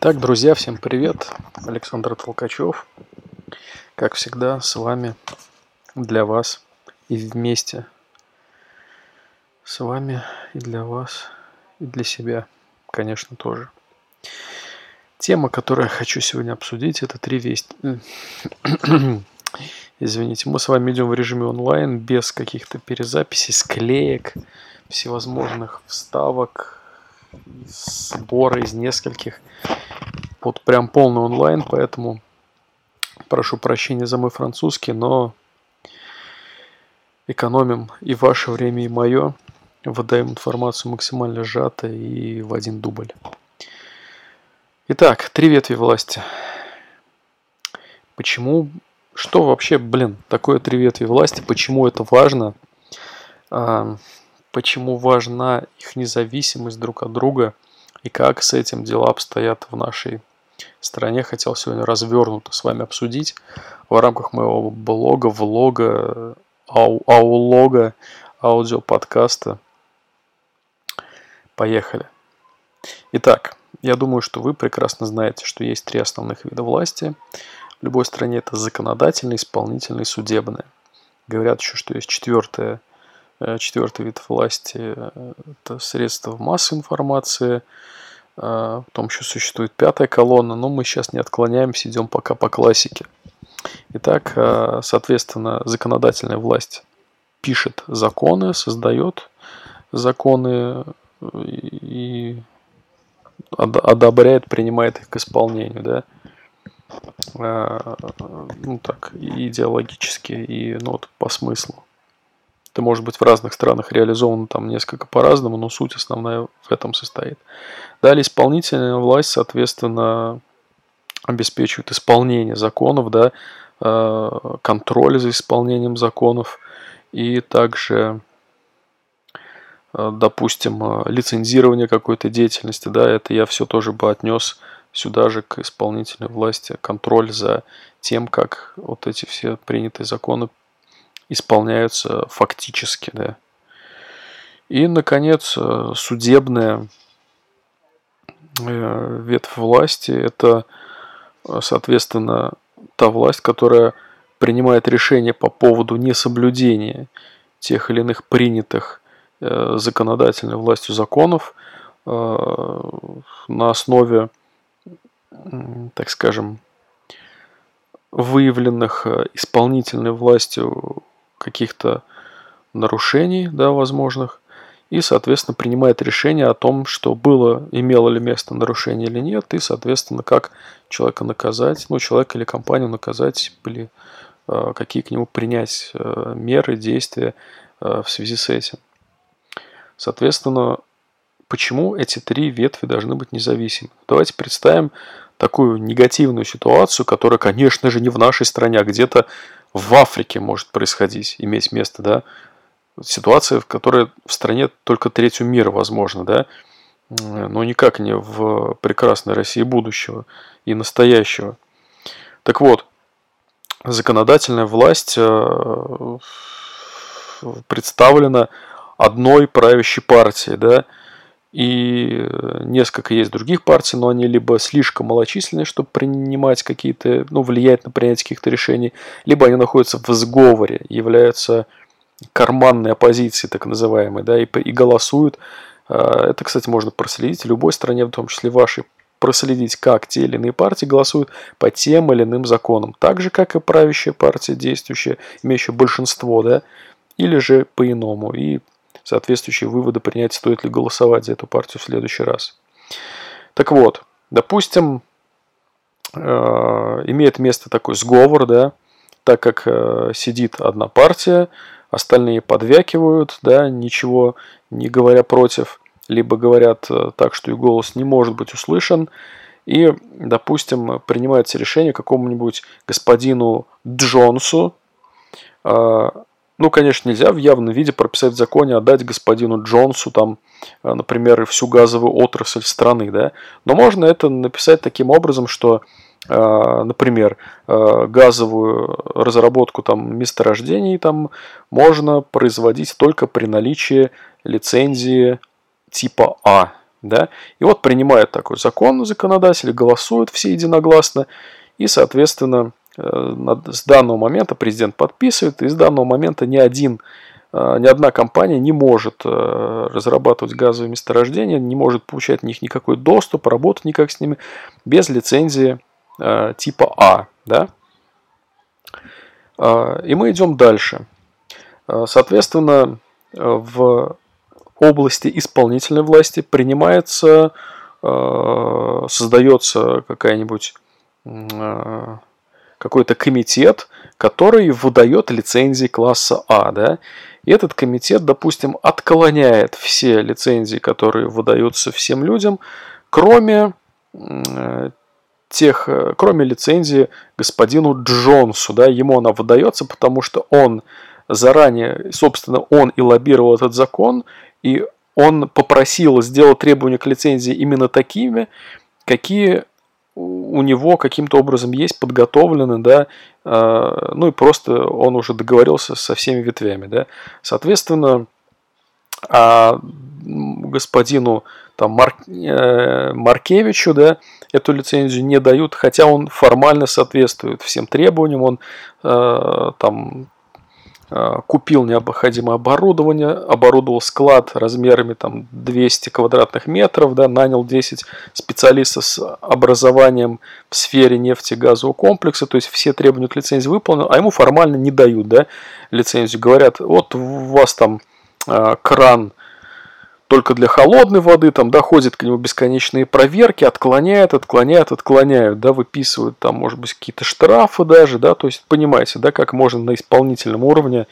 Так, друзья, всем привет! Александр Толкачев. Как всегда, с вами для вас и вместе с вами и для вас и для себя, конечно, тоже. Тема, которую я хочу сегодня обсудить, это три вести. Извините, мы с вами идем в режиме онлайн, без каких-то перезаписей, склеек, всевозможных вставок, сбора из нескольких вот прям полный онлайн, поэтому прошу прощения за мой французский, но экономим и ваше время, и мое. Выдаем информацию максимально сжато и в один дубль. Итак, три ветви власти. Почему, что вообще, блин, такое три ветви власти, почему это важно, а, почему важна их независимость друг от друга и как с этим дела обстоят в нашей стране хотел сегодня развернуто с вами обсудить в рамках моего блога, влога, ау, аулога, аудиоподкаста. Поехали. Итак, я думаю, что вы прекрасно знаете, что есть три основных вида власти. В любой стране это законодательная, исполнительная и. Говорят еще, что есть четвертая, э, четвертый вид власти э, – это средства массовой информации – а, потом еще существует пятая колонна, но мы сейчас не отклоняемся, идем пока по классике. Итак, а, соответственно, законодательная власть пишет законы, создает законы и одобряет, принимает их к исполнению, да, а, ну так, идеологически и ну, вот, по смыслу. Это может быть в разных странах реализовано там несколько по-разному, но суть основная в этом состоит. Далее исполнительная власть, соответственно, обеспечивает исполнение законов, да, э, контроль за исполнением законов и также, э, допустим, лицензирование какой-то деятельности, да, это я все тоже бы отнес сюда же к исполнительной власти, контроль за тем, как вот эти все принятые законы исполняются фактически, да. И, наконец, э, судебная э, ветвь власти – это, э, соответственно, та власть, которая принимает решения по поводу несоблюдения тех или иных принятых законодательной властью законов на основе, так скажем, выявленных исполнительной властью каких-то нарушений, да, возможных, и, соответственно, принимает решение о том, что было, имело ли место нарушение или нет, и, соответственно, как человека наказать, ну, человека или компанию наказать, или э, какие к нему принять э, меры, действия э, в связи с этим. Соответственно, почему эти три ветви должны быть независимы? Давайте представим такую негативную ситуацию, которая, конечно же, не в нашей стране, а где-то в Африке может происходить, иметь место, да, ситуация, в которой в стране только третью мира возможно, да, но никак не в прекрасной России будущего и настоящего. Так вот, законодательная власть э, представлена одной правящей партией, да, и несколько есть других партий, но они либо слишком малочисленные, чтобы принимать какие-то, ну, влиять на принятие каких-то решений, либо они находятся в сговоре, являются карманной оппозицией, так называемой, да, и, и голосуют. А, это, кстати, можно проследить в любой стране, в том числе вашей, проследить, как те или иные партии голосуют по тем или иным законам. Так же, как и правящая партия, действующая, имеющая большинство, да, или же по-иному. И соответствующие выводы принять, стоит ли голосовать за эту партию в следующий раз. Так вот, допустим, э, имеет место такой сговор, да, так как э, сидит одна партия, остальные подвякивают, да, ничего не говоря против, либо говорят э, так, что их голос не может быть услышан, и, допустим, принимается решение какому-нибудь господину Джонсу ну, конечно, нельзя в явном виде прописать в законе, отдать господину Джонсу, там, э, например, всю газовую отрасль страны, да. Но можно это написать таким образом, что, э, например, э, газовую разработку там месторождений там можно производить только при наличии лицензии типа А, Да? И вот принимают такой закон законодатели, голосуют все единогласно, и, соответственно, с данного момента президент подписывает, и с данного момента ни один э, ни одна компания не может э, разрабатывать газовые месторождения, не может получать в них никакой доступ, работать никак с ними без лицензии типа А. Да? И мы идем дальше. Соответственно, в области исполнительной власти принимается, э, создается какая-нибудь э, какой-то комитет, который выдает лицензии класса А, да, и этот комитет, допустим, отклоняет все лицензии, которые выдаются всем людям, кроме э, тех, кроме лицензии господину Джонсу, да, ему она выдается, потому что он заранее, собственно, он и лоббировал этот закон, и он попросил сделать требования к лицензии именно такими, какие у него каким-то образом есть подготовлены, да, э, ну и просто он уже договорился со всеми ветвями, да. Соответственно, а господину там, Марк, э, Маркевичу, да, эту лицензию не дают, хотя он формально соответствует всем требованиям, он э, там купил необходимое оборудование, оборудовал склад размерами там 200 квадратных метров, да, нанял 10 специалистов с образованием в сфере нефтегазового комплекса, то есть все требования к лицензии выполнены, а ему формально не дают да, лицензию. Говорят, вот у вас там э, кран только для холодной воды, там, да, ходят к нему бесконечные проверки, отклоняют, отклоняют, отклоняют, да, выписывают там, может быть, какие-то штрафы даже, да, то есть, понимаете, да, как можно на исполнительном уровне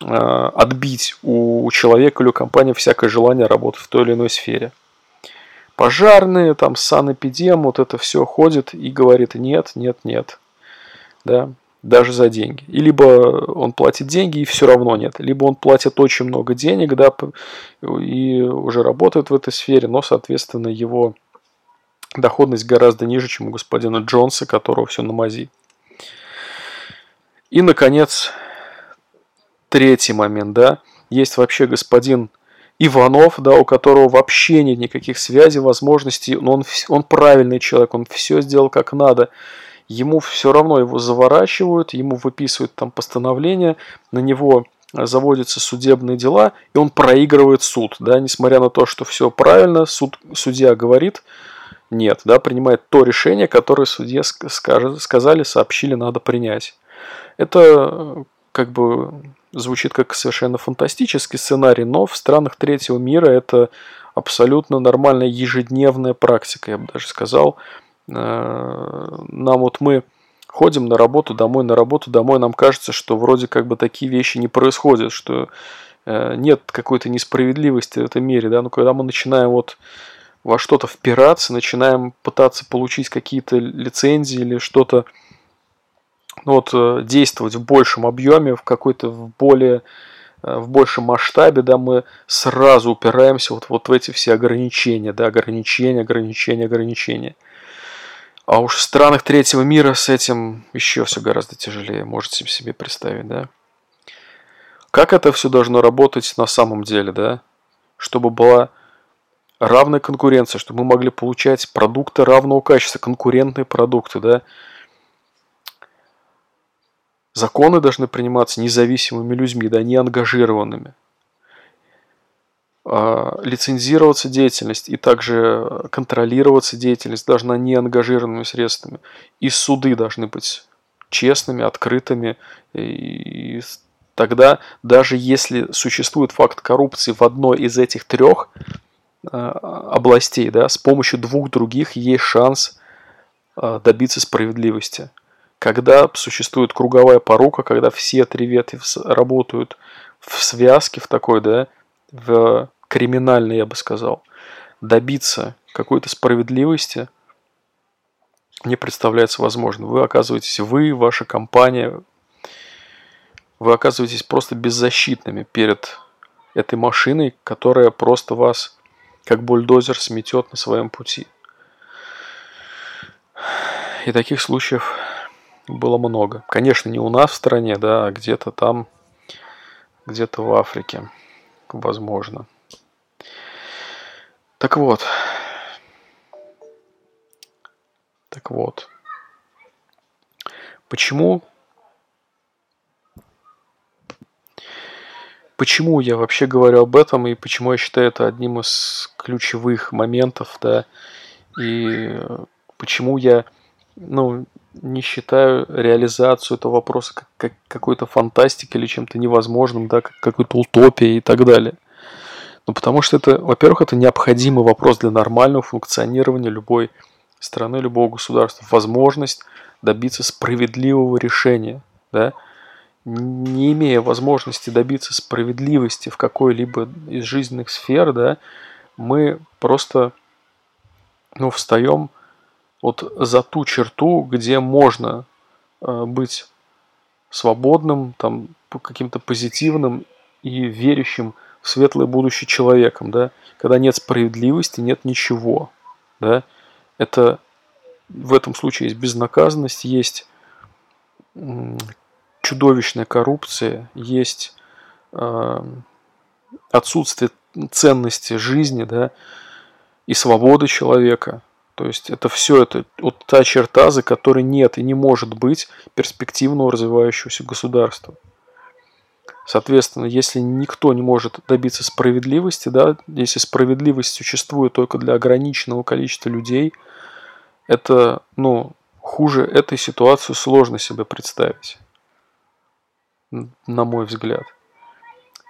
э, отбить у человека или у компании всякое желание работать в той или иной сфере. Пожарные, там, санэпидем, вот это все ходит и говорит нет, нет, нет, да, даже за деньги. И либо он платит деньги и все равно нет, либо он платит очень много денег, да, и уже работает в этой сфере, но, соответственно, его доходность гораздо ниже, чем у господина Джонса, которого все на мази. И, наконец, третий момент, да, есть вообще господин Иванов, да, у которого вообще нет никаких связей, возможностей, но он, он правильный человек, он все сделал как надо ему все равно его заворачивают, ему выписывают там постановление, на него заводятся судебные дела, и он проигрывает суд, да, несмотря на то, что все правильно, суд, судья говорит, нет, да, принимает то решение, которое судье скажет, сказали, сообщили, надо принять. Это как бы звучит как совершенно фантастический сценарий, но в странах третьего мира это абсолютно нормальная ежедневная практика, я бы даже сказал. Э, нам вот мы ходим на работу домой, на работу домой, нам кажется, что вроде как бы такие вещи не происходят, что э, нет какой-то несправедливости в этом мире, да, но когда мы начинаем вот во что-то впираться, начинаем пытаться получить какие-то лицензии или что-то, ну вот, э, действовать в большем объеме, в какой-то в более в большем масштабе, да, мы сразу упираемся вот, вот в эти все ограничения, да, ограничения, ограничения, ограничения. А уж в странах третьего мира с этим еще все гораздо тяжелее, можете себе представить, да? Как это все должно работать на самом деле, да? Чтобы была равная конкуренция, чтобы мы могли получать продукты равного качества, конкурентные продукты, да? Законы должны приниматься независимыми людьми, да, не ангажированными. А, лицензироваться деятельность и также контролироваться деятельность должна не ангажированными средствами. И суды должны быть честными, открытыми. И тогда, даже если существует факт коррупции в одной из этих трех а, областей, да, с помощью двух других есть шанс а, добиться справедливости. Когда существует круговая порука, когда все три ветви работают в связке, в такой, да, в криминальный, я бы сказал, добиться какой-то справедливости не представляется возможным. Вы оказываетесь, вы, ваша компания, вы оказываетесь просто беззащитными перед этой машиной, которая просто вас, как бульдозер, сметет на своем пути. И таких случаев было много. Конечно, не у нас в стране, да, а где-то там, где-то в Африке, возможно. Так вот. Так вот. Почему? Почему я вообще говорю об этом и почему я считаю это одним из ключевых моментов, да, и э, почему я, ну, не считаю реализацию этого вопроса как, как какой-то фантастикой или чем-то невозможным, да, как какой-то утопией и так далее. Ну, потому что это, во-первых, это необходимый вопрос для нормального функционирования любой страны, любого государства. Возможность добиться справедливого решения, да, не имея возможности добиться справедливости в какой-либо из жизненных сфер, да, мы просто ну, встаем вот за ту черту, где можно э, быть свободным, там, каким-то позитивным и верящим светлое будущее человеком, да, когда нет справедливости, нет ничего, да, это в этом случае есть безнаказанность, есть чудовищная коррупция, есть э, отсутствие ценности жизни, да, и свободы человека. То есть это все это вот та черта, за которой нет и не может быть перспективного развивающегося государства. Соответственно, если никто не может добиться справедливости, да, если справедливость существует только для ограниченного количества людей, это, ну, хуже этой ситуации сложно себе представить на мой взгляд.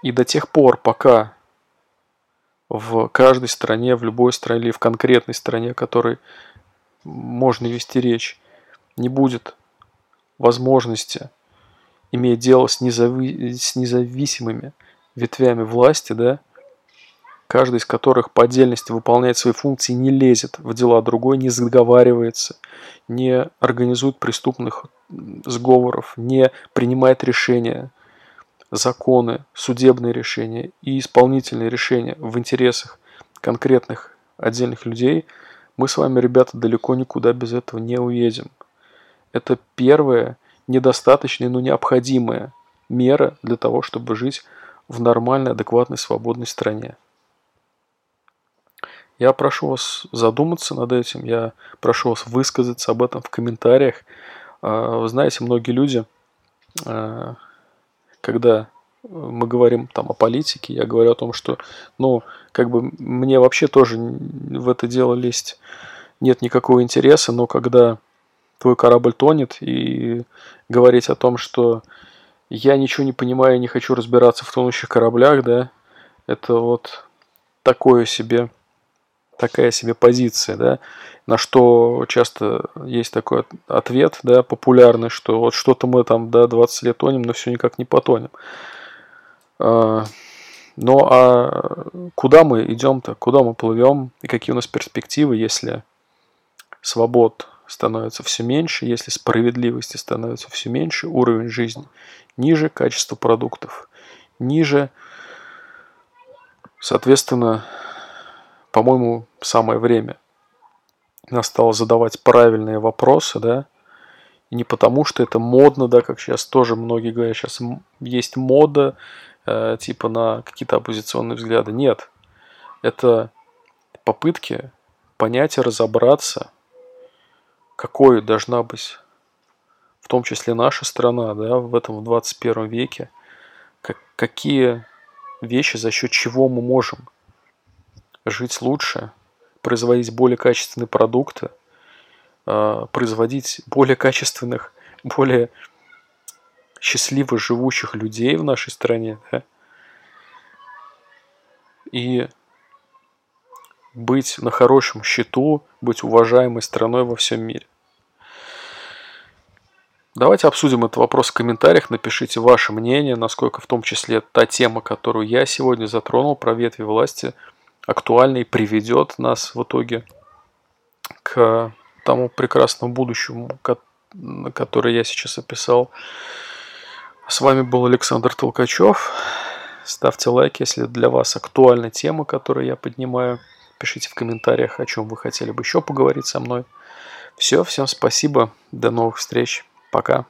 И до тех пор, пока в каждой стране, в любой стране или в конкретной стране, о которой можно вести речь, не будет возможности иметь дело с, незави... с независимыми ветвями власти, да, каждый из которых по отдельности выполняет свои функции, не лезет в дела другой, не заговаривается, не организует преступных сговоров, не принимает решения, законы, судебные решения и исполнительные решения в интересах конкретных отдельных людей, мы с вами, ребята, далеко никуда без этого не уедем. Это первая, недостаточная, но необходимая мера для того, чтобы жить в нормальной, адекватной, свободной стране. Я прошу вас задуматься над этим, я прошу вас высказаться об этом в комментариях. А, вы знаете, многие люди, а, когда мы говорим там о политике, я говорю о том, что, ну, как бы мне вообще тоже в это дело лезть нет никакого интереса, но когда твой корабль тонет и говорить о том, что я ничего не понимаю, не хочу разбираться в тонущих кораблях, да, это вот такое себе такая себе позиция, да, на что часто есть такой ответ, да, популярный, что вот что-то мы там, да, 20 лет тонем, но все никак не потонем. А, ну а куда мы идем-то, куда мы плывем? И какие у нас перспективы, если свобод становится все меньше, если справедливости становится все меньше, уровень жизни ниже, качество продуктов ниже, соответственно, по-моему, самое время настало задавать правильные вопросы, да, и не потому, что это модно, да, как сейчас тоже многие говорят, сейчас есть мода, э, типа на какие-то оппозиционные взгляды. Нет, это попытки понять и разобраться, какой должна быть, в том числе наша страна, да, в этом в 21 веке, как, какие вещи, за счет чего мы можем жить лучше, производить более качественные продукты, а, производить более качественных, более счастливо живущих людей в нашей стране, да? и быть на хорошем счету, быть уважаемой страной во всем мире. Давайте обсудим этот вопрос в комментариях, напишите ваше мнение, насколько в том числе та тема, которую я сегодня затронул про ветви власти – актуальный приведет нас в итоге к тому прекрасному будущему, который я сейчас описал. С вами был Александр Толкачев. Ставьте лайк, если для вас актуальна тема, которую я поднимаю. Пишите в комментариях, о чем вы хотели бы еще поговорить со мной. Все, всем спасибо. До новых встреч. Пока.